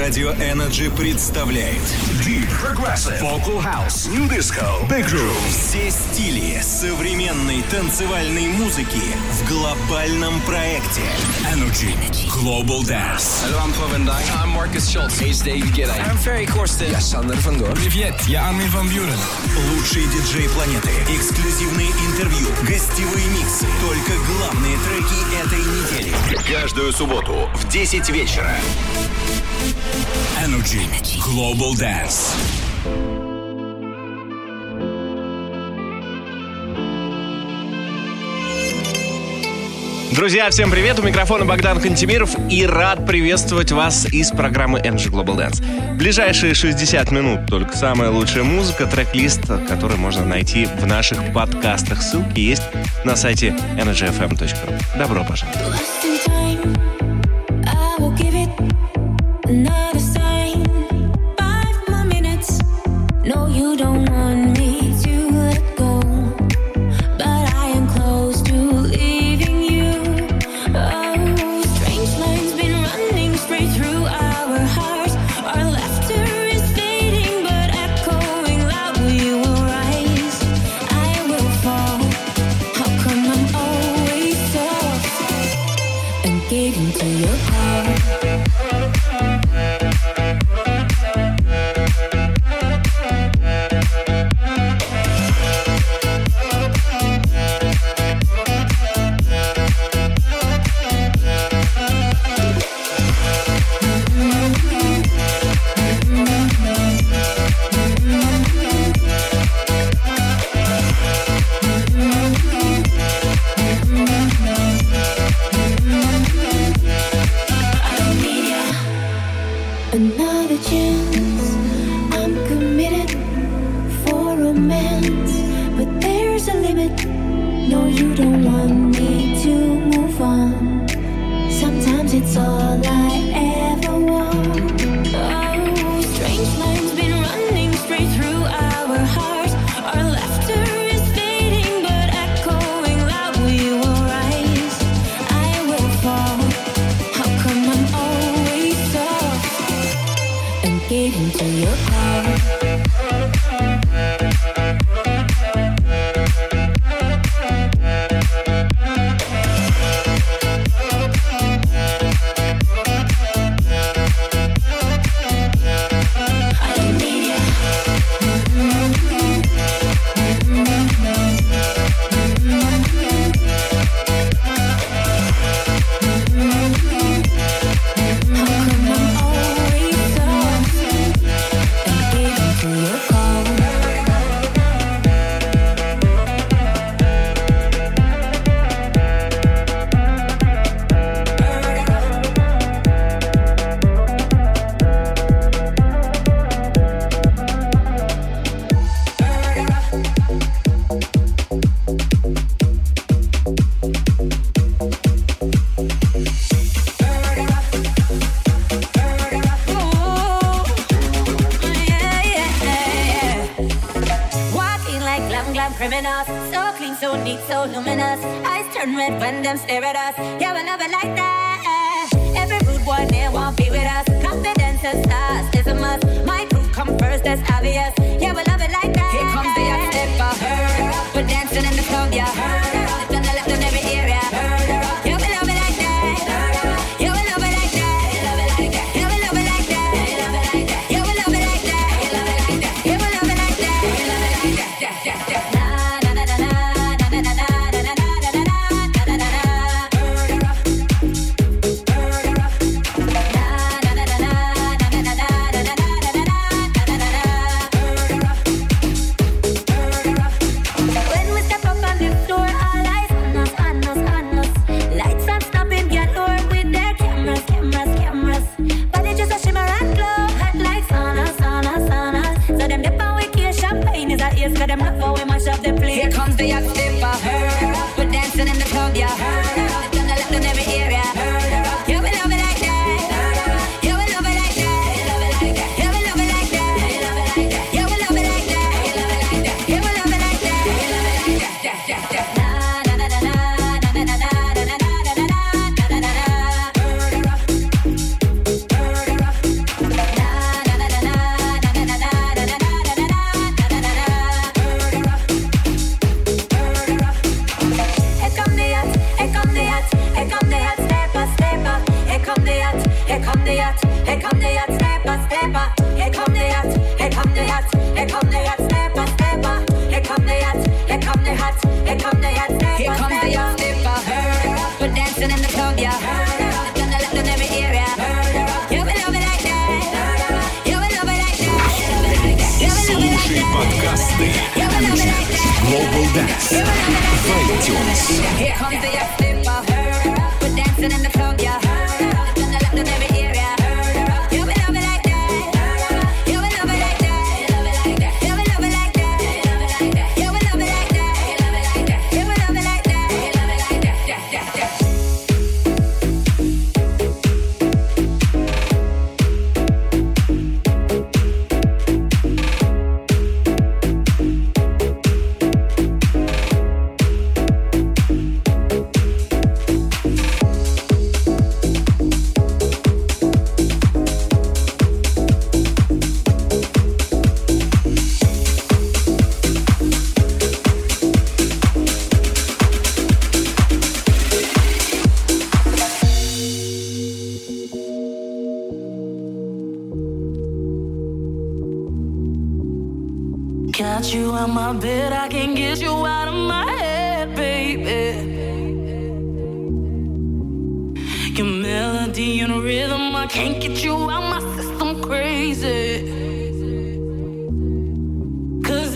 Радио Energy представляет Deep Progressive Vocal House New Disco Big Room Все стили современной танцевальной музыки в глобальном проекте Energy Global Dance Hallo, I'm Paul van Dyk. I'm Marcus Schultz. Hey, it's David Guetta. I'm Ferry Corsten. Я van Doorn. Привет, я Армин Ван Бюрен. Лучшие диджеи планеты, эксклюзивные интервью, гостевые миксы. Только главные треки этой недели. Каждую субботу в 10 вечера. Energy Global Dance Друзья, всем привет! У микрофона Богдан Кантемиров и рад приветствовать вас из программы Energy Global Dance. Ближайшие 60 минут только самая лучшая музыка, трек-лист, который можно найти в наших подкастах. Ссылки есть на сайте energyfm.ru. Добро пожаловать! night turn red when them stare at us. Yeah, we love it like that. Every rude boy man won't be with us. Confidence is us, it's a must. My group come first, that's obvious. Yeah, we love it like that. Here comes the step, I heard. We're dancing in the club, yeah. det yacht, here comes the yacht, steppa, steppa. Here come the yacht, here come the yacht, here come the yacht, steppa, steppa. Here come the yacht, here come the yacht, here come the yacht, steppa, Here come the yacht, steppa. Hurry up, we're dancing in the club, yeah. Hurry up, gonna let them every area. Hurry up, you will love it like that. You will love it like that. Слушай подкасты Global Dance в iTunes. Here comes the yacht, steppa. Hurry up, we're dancing in the club, yeah.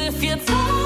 if you talk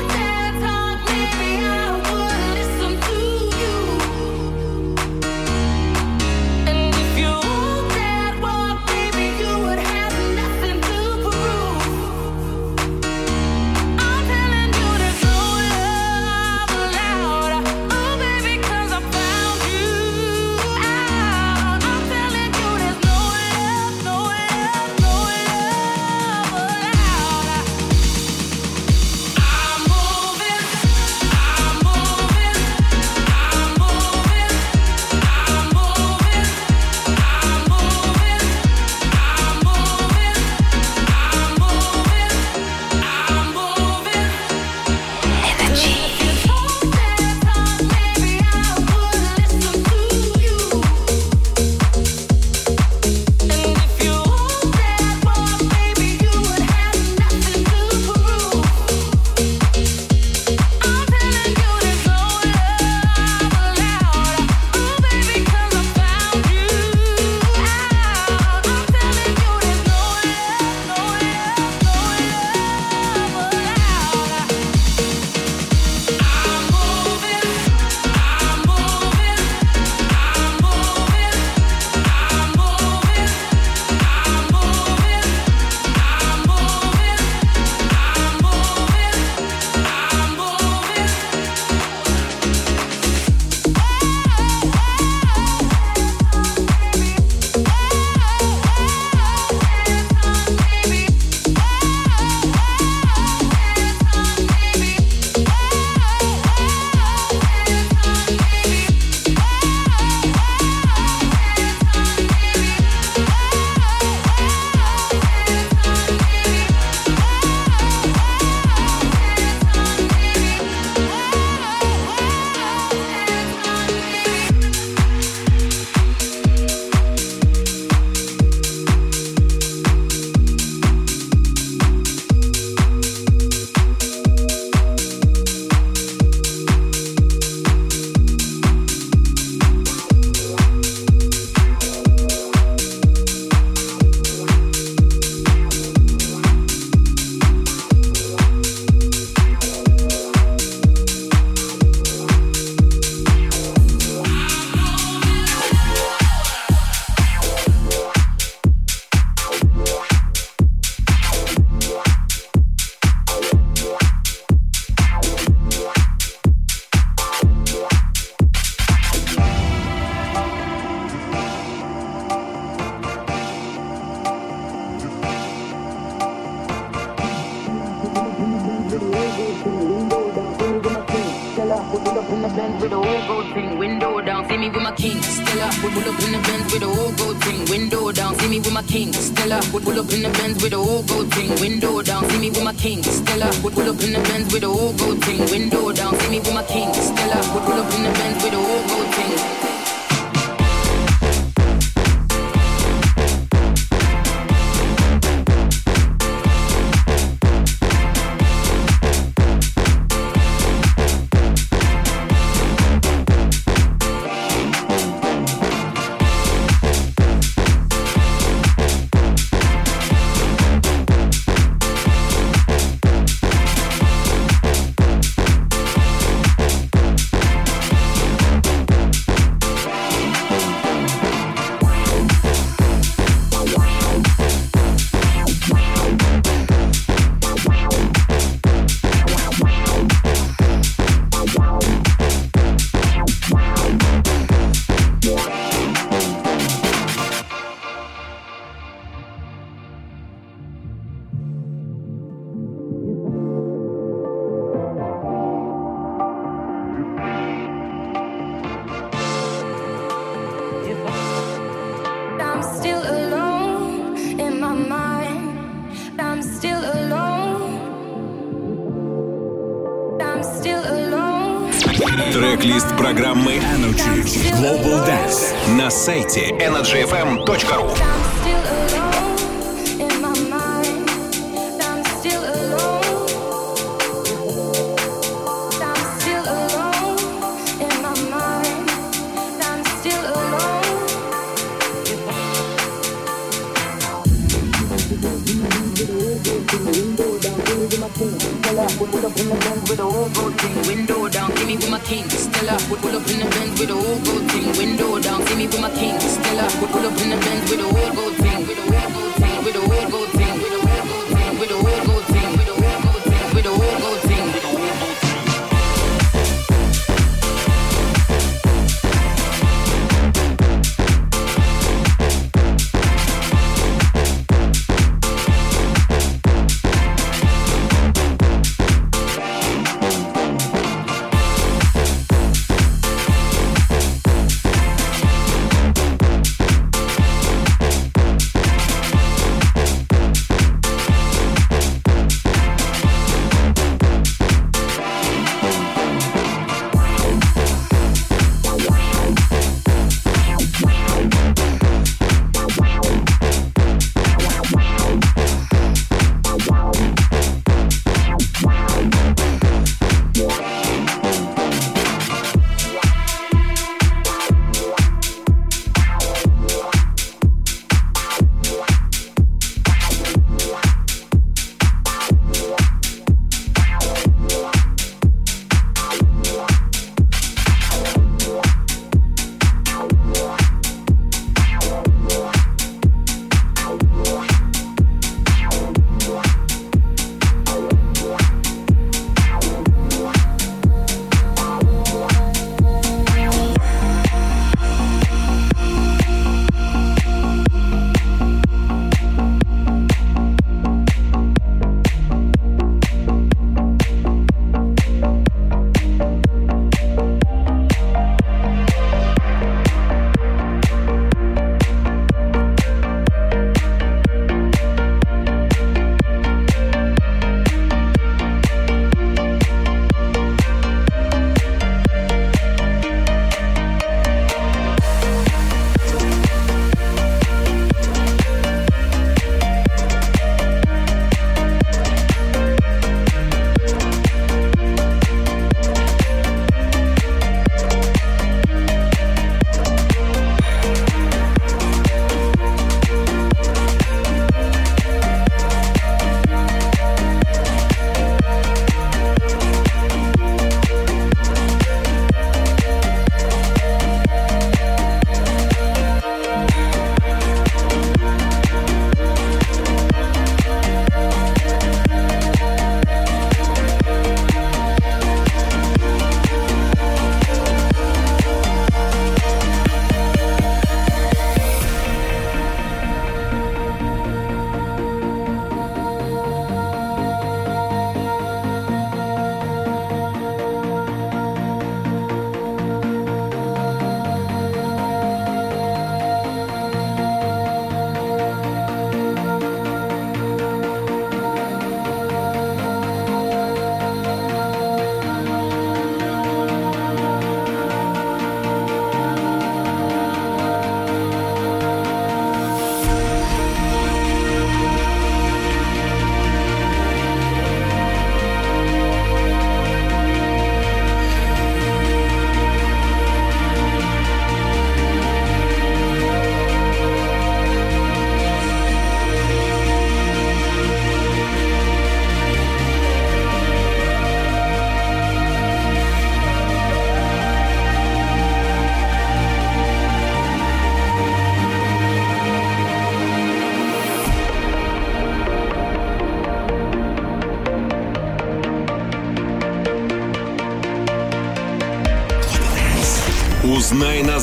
pull up in the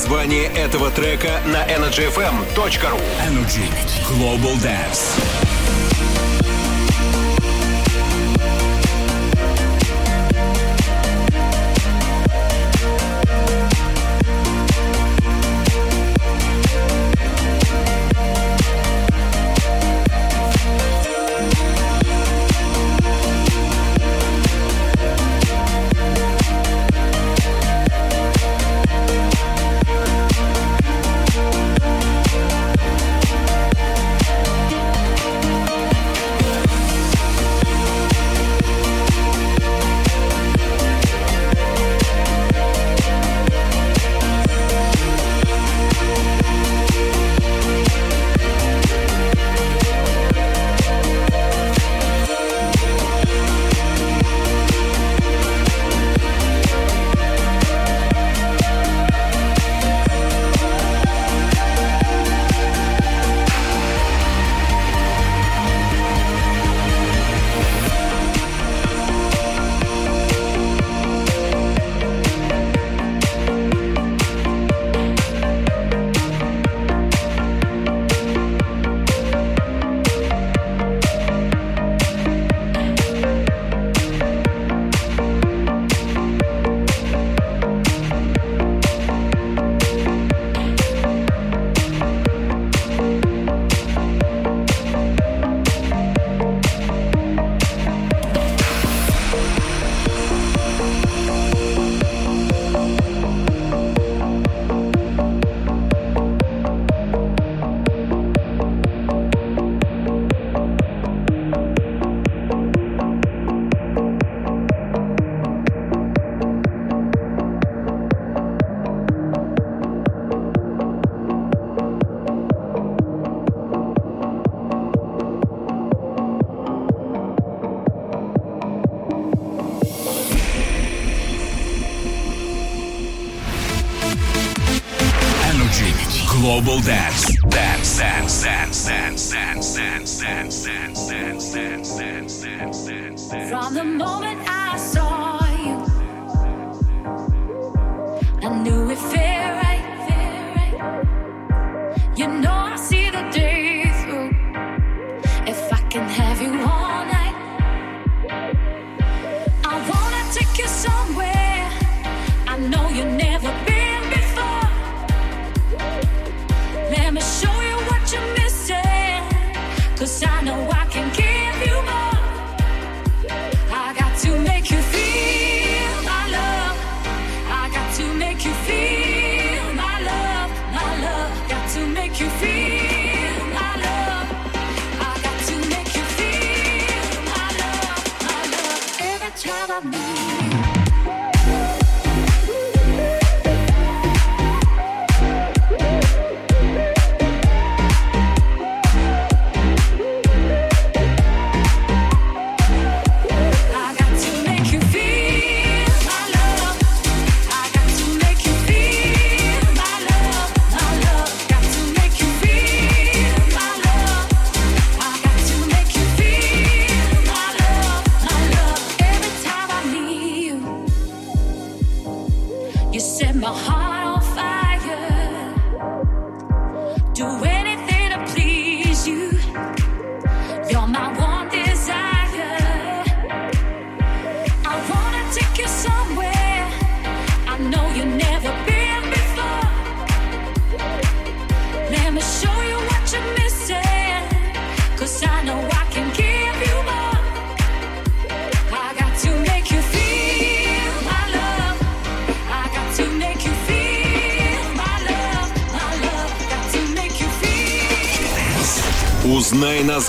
название этого трека на energyfm.ru Energy Global Dance.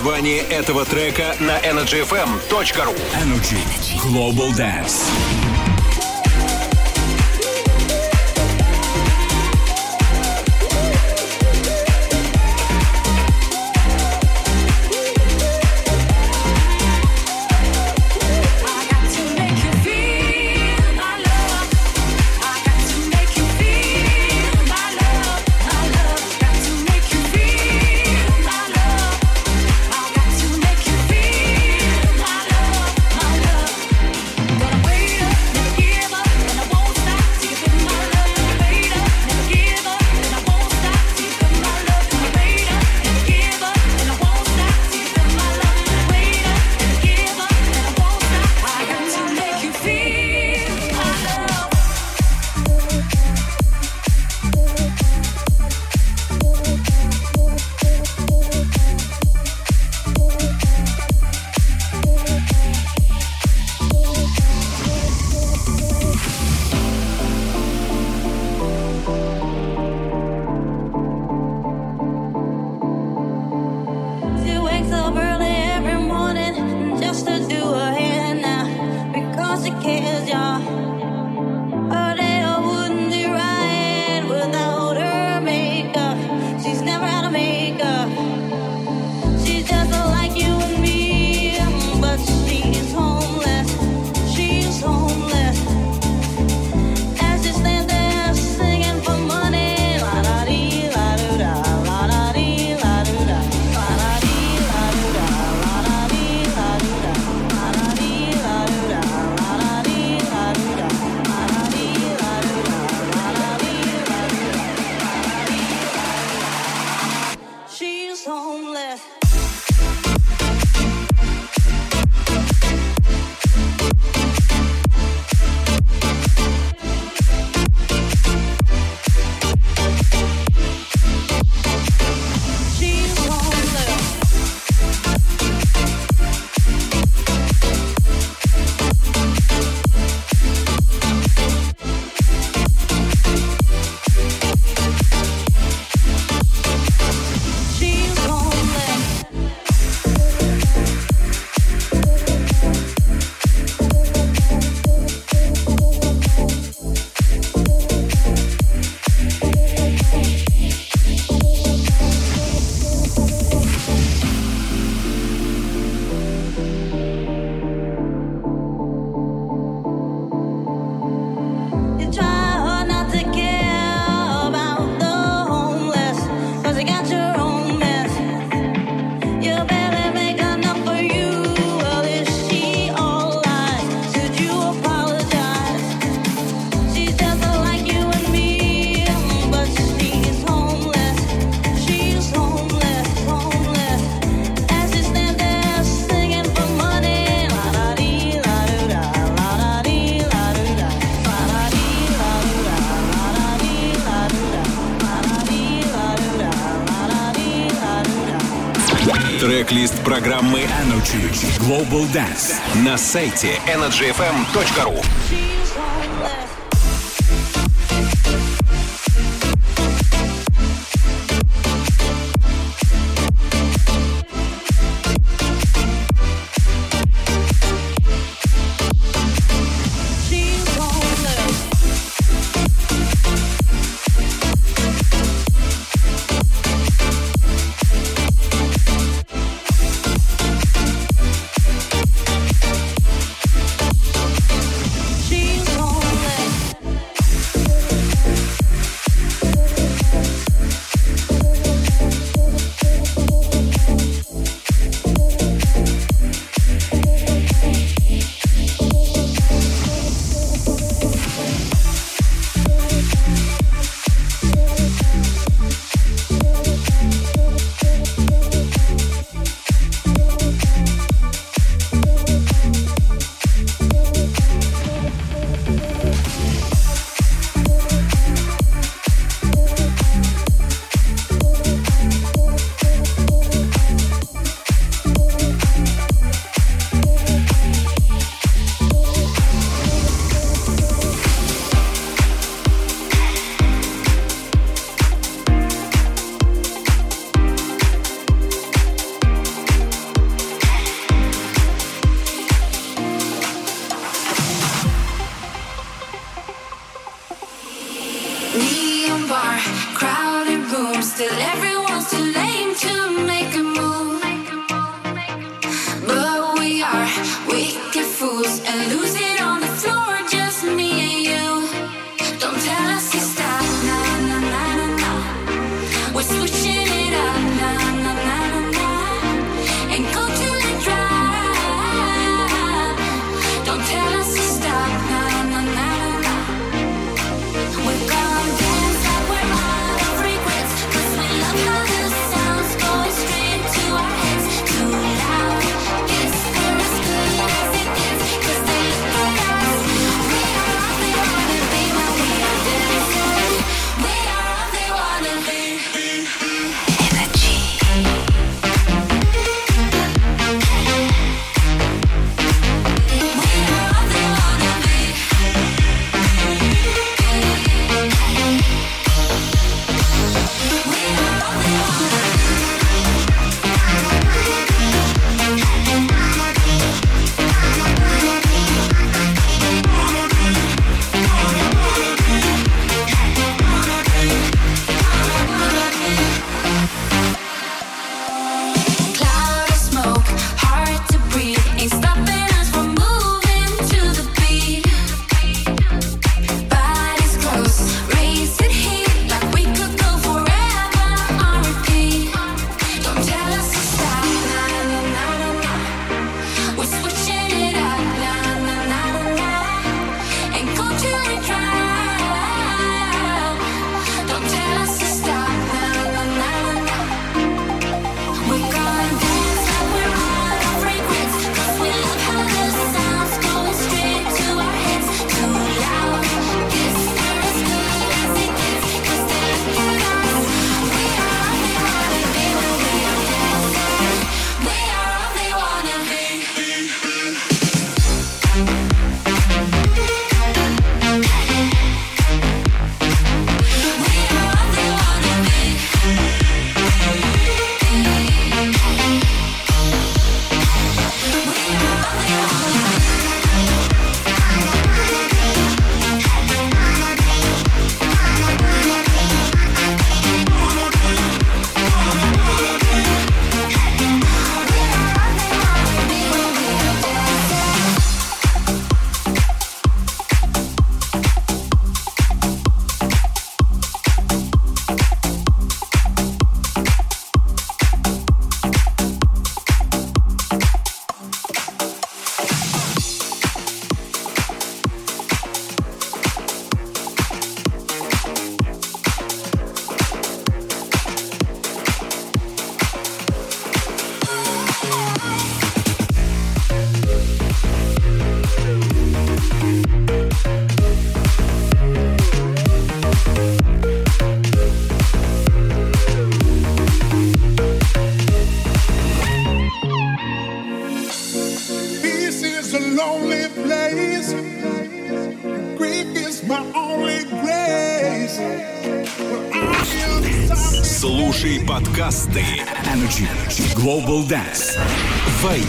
Название этого трека на energyfm.ru Energy. Global Dance. Global Dance на сайте energyfm.ru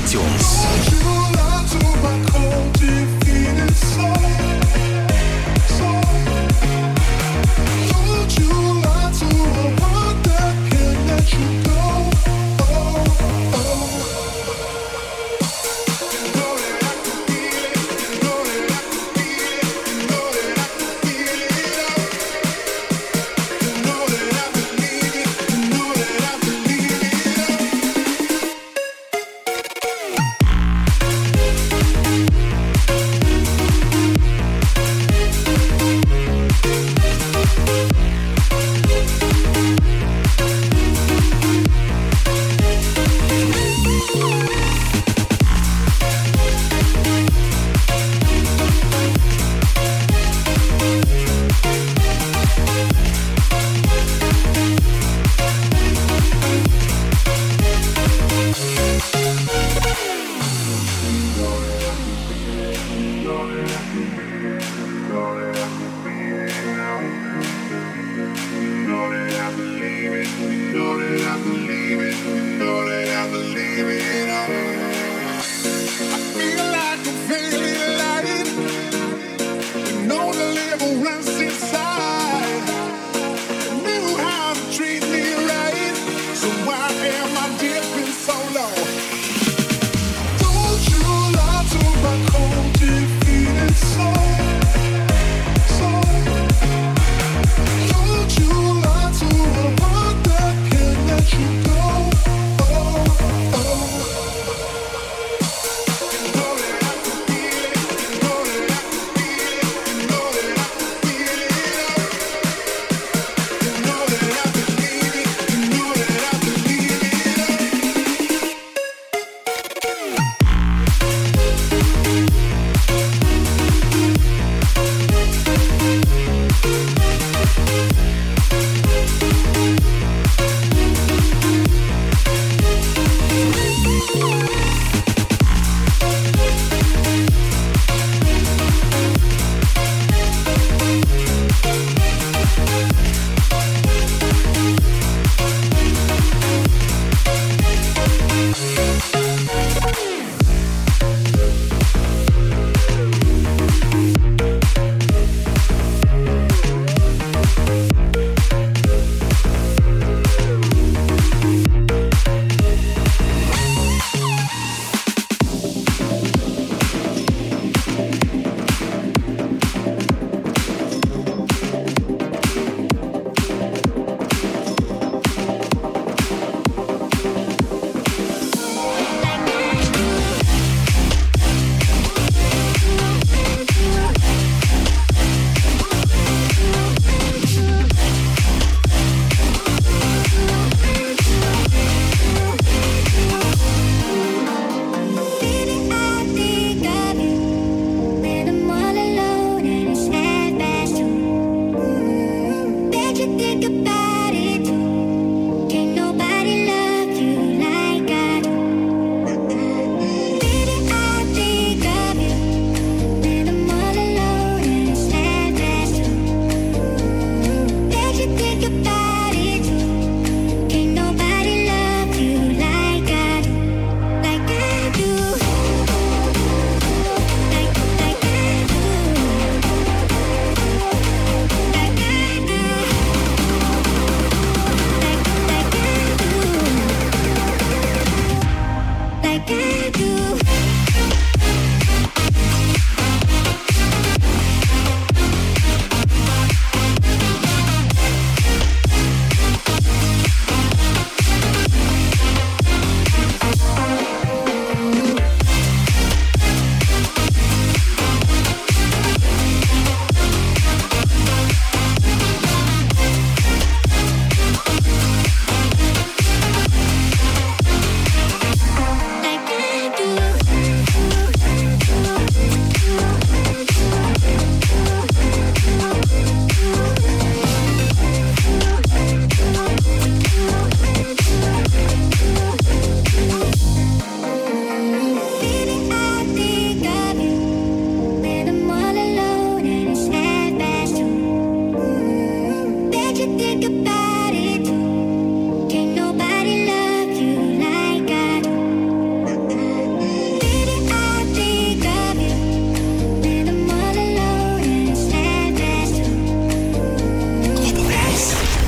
iTunes.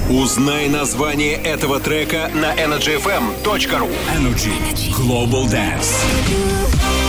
Узнай название этого трека на energyfm.ru. Energy Global Dance.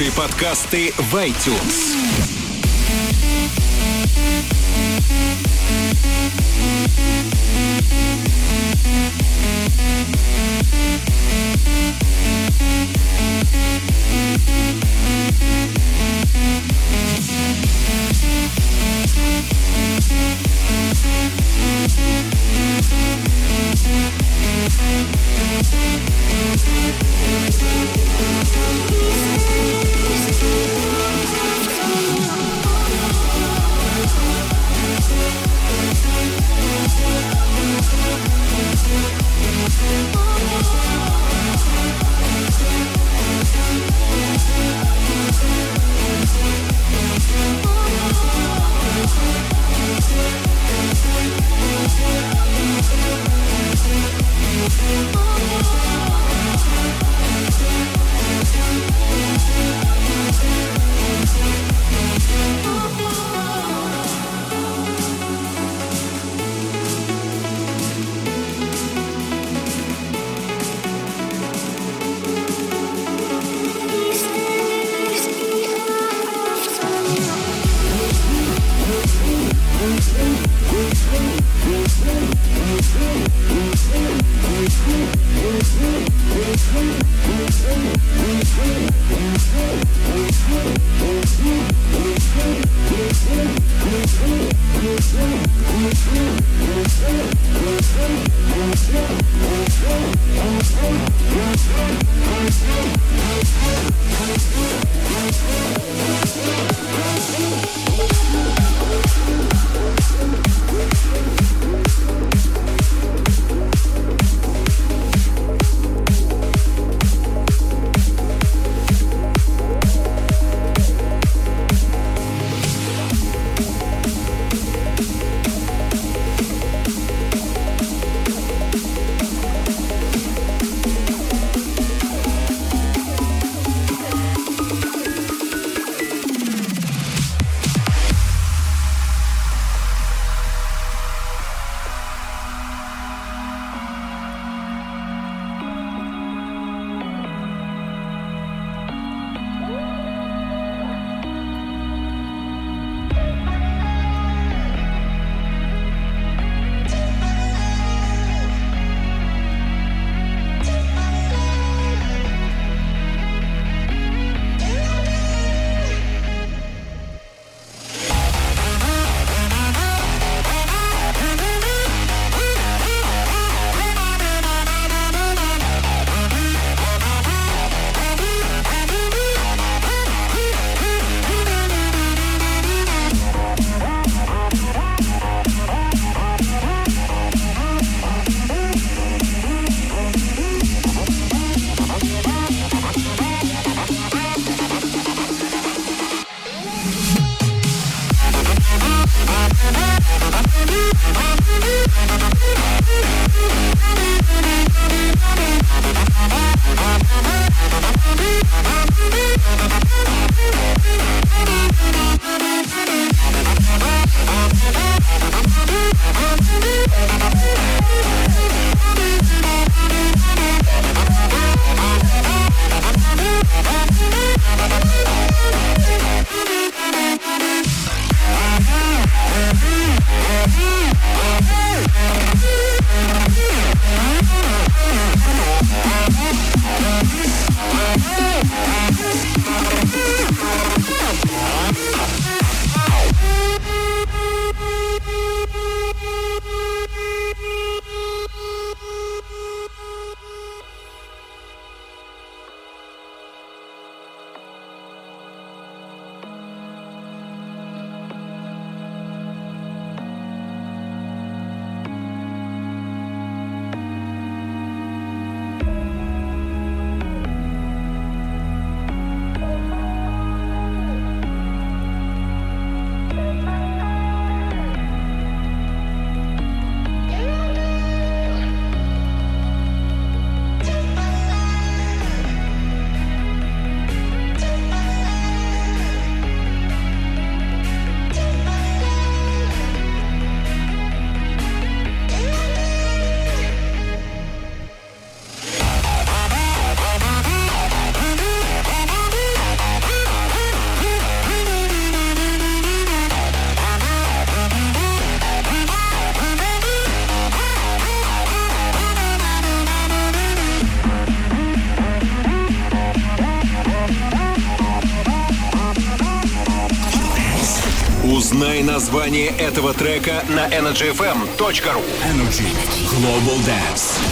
Слушай подкасты в iTunes. Название этого трека на energyfm.ru Energy Global Dance.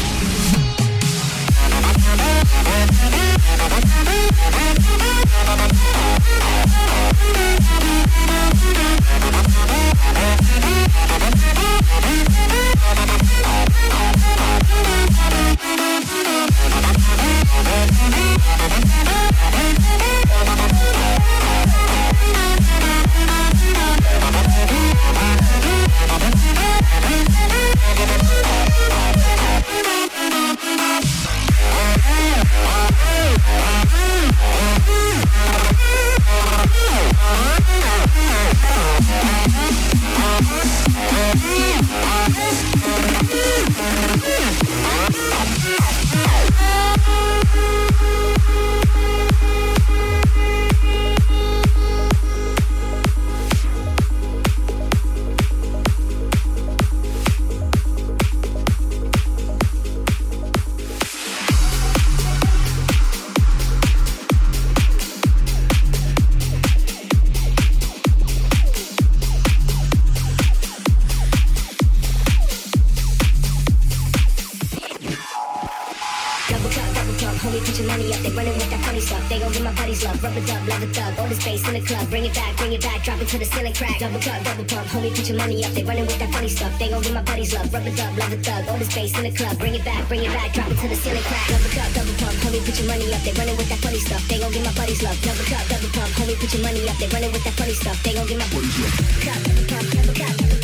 Double cup, double pump, homie, put your money up. They running with that funny stuff. They gon' give my buddies love, rubber dub, love a thug. All the space in the club, bring it back, bring it back, drop it to the ceiling crack. Double cup, double pump, homie, put your money up. They running with that funny stuff. They gon' give my buddies love. Double cup, double pump, homie, put your money up. They running with that funny stuff. They gon' give my buddies love. Cup, double pump, double cup, double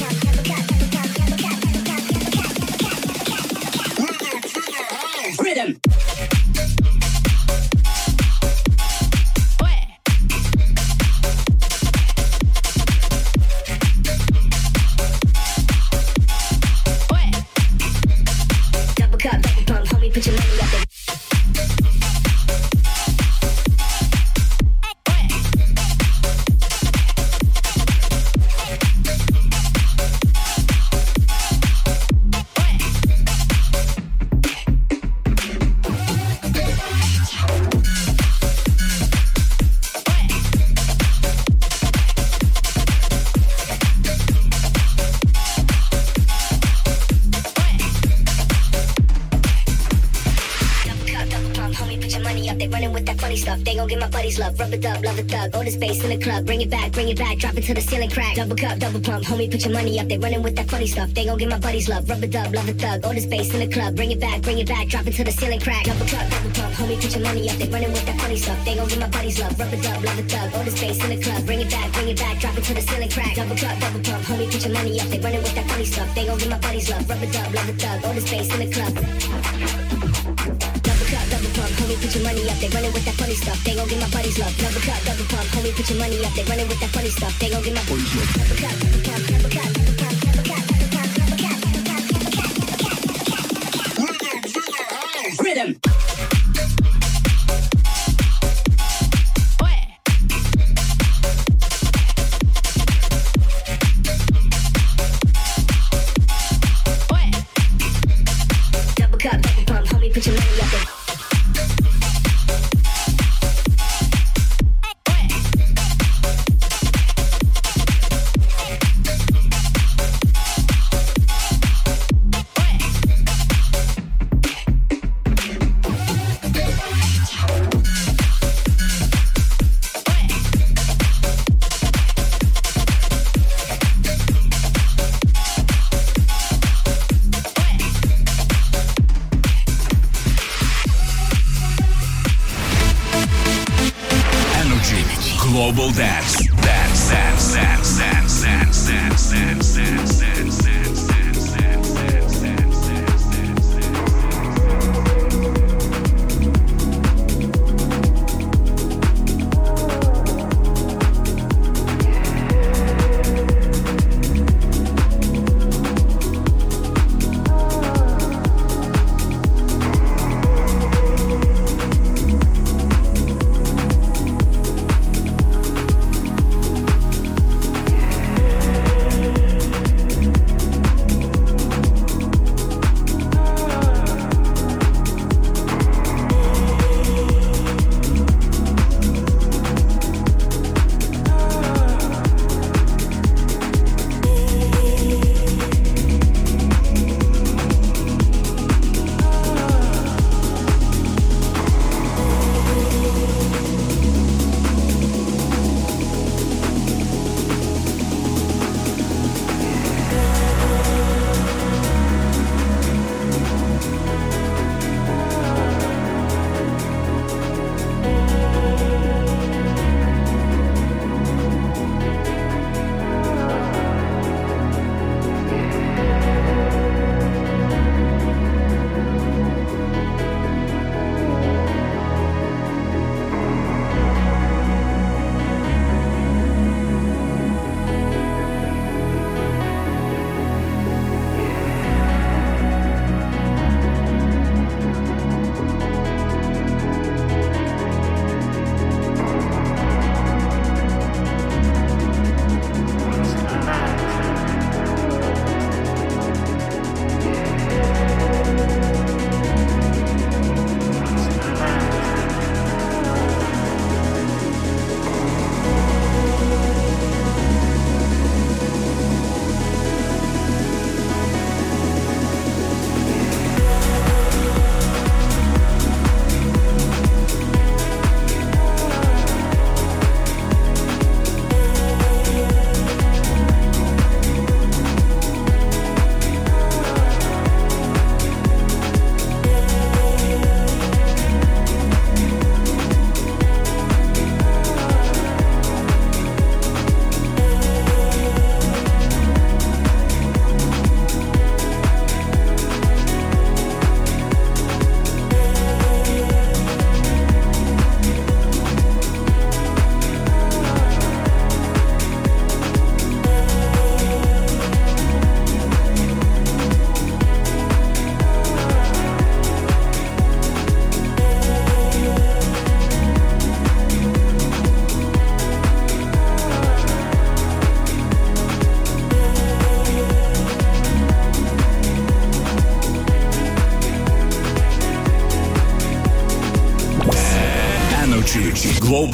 They gon' get my buddies love. Love a thug. All the space in the club. Bring it back, bring it back. Drop it to the ceiling crack. Double cup, double pump, homie, put your money up. They running with that funny stuff. They gon' get my buddies love. Rubber dub, love a thug. All the space in the club. Bring it back, bring it back. Drop it to the ceiling crack. Double cup, double pump, homie, put your money up. They running with that funny stuff. They gon' get my buddies love. Rubber dub, love a thug. All the space in the club. Bring it back, bring it back. Drop it to the ceiling crack. Double cup, double pump, homie, put your money up. They running with that funny stuff. They gon' get my buddies love. Rubber dub, love a thug. All the space in the club. Put your money up. They running with that funny stuff. They gon' get my buddies love. Double cup, double pump, homie, put your money up. They running with that funny stuff. They gon' get my buddies love. Double cup, double pump, double cup, double pump, double cup, Global Dance. Dance, dance, dance, dance, dance, dance, dance, dance, dance,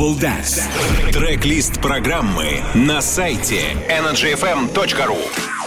Global Dance. Трек-лист программы на сайте energyfm.ru